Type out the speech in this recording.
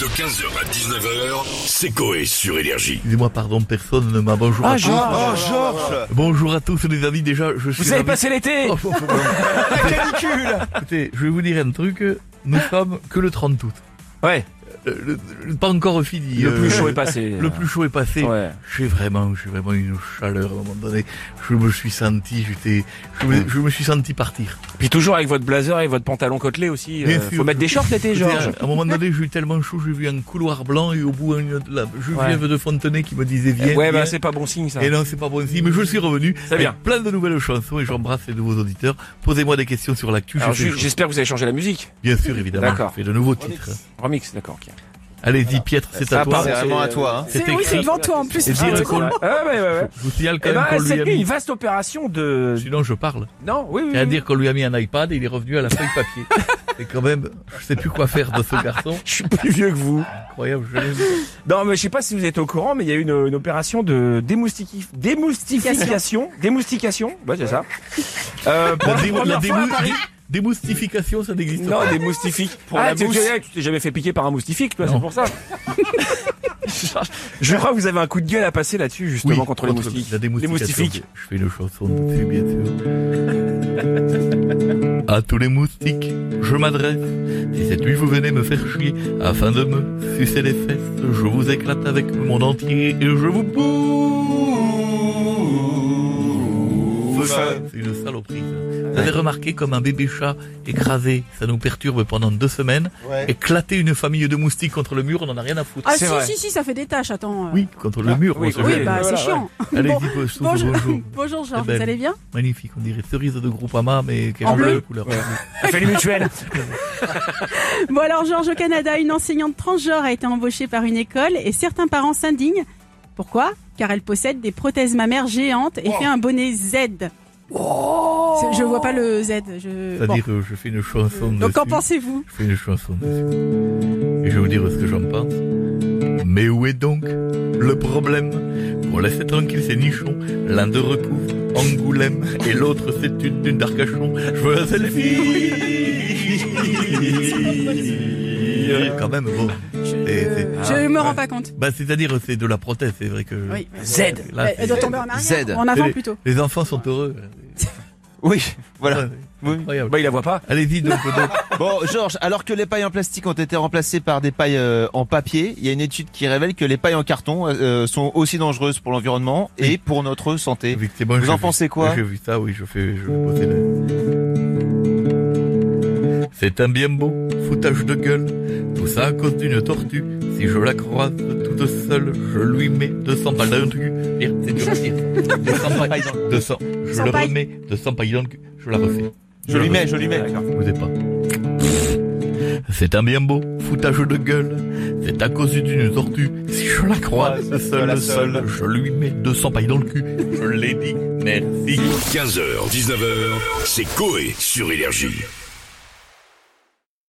De 15h à 19h, c'est Coé sur Énergie. Excusez-moi, pardon, personne ne m'a bonjour Ah, à tous. Georges Georges Bonjour à tous les amis, déjà, je suis Vous avez ravi- passé l'été Oh, oh, oh, oh. La canicule Écoutez, je vais vous dire un truc, nous sommes que le 30 août. Ouais, le- le- pas encore fini. le euh, plus chaud est passé. Le plus chaud est passé. Ouais. J'ai vraiment, j'ai vraiment une chaleur à un moment donné. Je me suis senti, j'étais, je me, je me suis senti partir. Puis toujours avec votre blazer et votre pantalon côtelé aussi. Euh, sûr. faut mettre des shorts l'été, Georges. À un moment donné, j'ai eu tellement chaud, j'ai vu un couloir blanc et au bout, un, la Ouais. De Fontenay qui me disait viens. Ouais, bah c'est pas bon signe ça. Et non, c'est pas bon signe, mais je suis revenu. C'est bien. Plein de nouvelles chansons et j'embrasse les nouveaux auditeurs. Posez-moi des questions sur l'actu. j'espère que vous avez changé la musique. Bien sûr, évidemment. D'accord. Je fais de nouveaux titres. Remix, d'accord. Allez-y, Pietre, c'est à toi. C'est vraiment à c'est- toi. Hein. C'est C'est oui, c'est devant toi en plus. C'est. Ah ouais, ouais, ouais. Je vous signale quand Eh même ben, qu'on lui a mis... une vaste opération de... Sinon, je parle. Non, oui, oui. C'est à oui. dire qu'on lui a mis un iPad et il est revenu à la feuille papier. Et quand même, je sais plus quoi faire de ce garçon. Je suis plus vieux que vous. Incroyable, je l'aime. Non, mais je sais pas si vous êtes au courant, mais il y a eu une, une opération de démoustikif... démoustification. Démoustication. Ouais, c'est ça. Euh, pour La, la, démo- la Paris. démoustification, ça n'existe Non, pas. des moustifiques. Pour ah, la tu, mousse. tu- tu t'es jamais fait piquer par un moustifik, toi, Non. c'est pour ça. Je crois que vous avez un coup de gueule à passer là-dessus, justement, contre, les moustiques. La Les moustifiques. Je fais une chanson dessus, bien sûr. À tous les moustiques, je m'adresse. Si cette nuit vous venez me faire chier, afin de me sucer les fesses, je vous éclate avec le monde entier et je vous C'est une saloperie. ça. Vous avez remarqué comme un bébé chat écrasé, ça nous perturbe pendant deux semaines. Ouais. Éclater une famille de moustiques contre le mur, on en a rien à foutre. Ah si, vrai. si, si, ça fait des tâches, attends. euh. Oui, contre le mur. oui, oui, bah voilà, c'est chiant. Allez-y, Bon, bonjour. Bonjour, bonjour. bonjour Georges, vous allez bien Magnifique, on dirait cerise de Groupama, mais est En bleu bleu. couleur. Ça fait les mutuelles. Bon alors Georges, au Canada, une enseignante transgenre a été embauchée par une école et certains parents s'indignent. Pourquoi Car elle possède des prothèses mammaires géantes et fait un bonnet Z. Je vois pas le Z. Je... Bon. C'est-à-dire, euh, je fais une chanson Donc qu'en pensez-vous Je fais une chanson dessus. Et je vais vous dire ce que j'en pense. Mais où est donc le problème Pour laisser tranquille ces nichons, l'un de recouvre Angoulême et l'autre c'est une d'une d'Arcachon. Je veux un selfie Quand même, bon. Je me rends pas compte. Bah, c'est-à-dire, c'est de la prothèse, c'est vrai que... Oui. Z. Là, Elle, doit tomber en arrière. Z. En avant plutôt. les enfants sont heureux. Oui, voilà. Oui. Incroyable. Bah, il la voit pas. Allez-y, donc, donc, Bon, Georges, alors que les pailles en plastique ont été remplacées par des pailles euh, en papier, il y a une étude qui révèle que les pailles en carton euh, sont aussi dangereuses pour l'environnement et pour notre santé. effectivement, Vous en vu- pensez quoi J'ai vu ça, oui, je fais. C'est un bien beau foutage de gueule, tout ça à cause d'une tortue. Si je la croise toute seule, je lui mets 200 balles dans le cul. C'est dur à dire. 200 pailles dans le 200. Je 100 le remets 200 pailles dans le cul. Je la refais. Je lui mets, je lui mets. Vous ai pas. C'est un bien beau foutage de gueule. C'est à cause d'une tortue. Si je la croise Ouais, seule, la seule, seule. je lui mets 200 pailles dans le cul. Je l'ai dit. Merci. 15h, 19h, c'est Coé sur Énergie.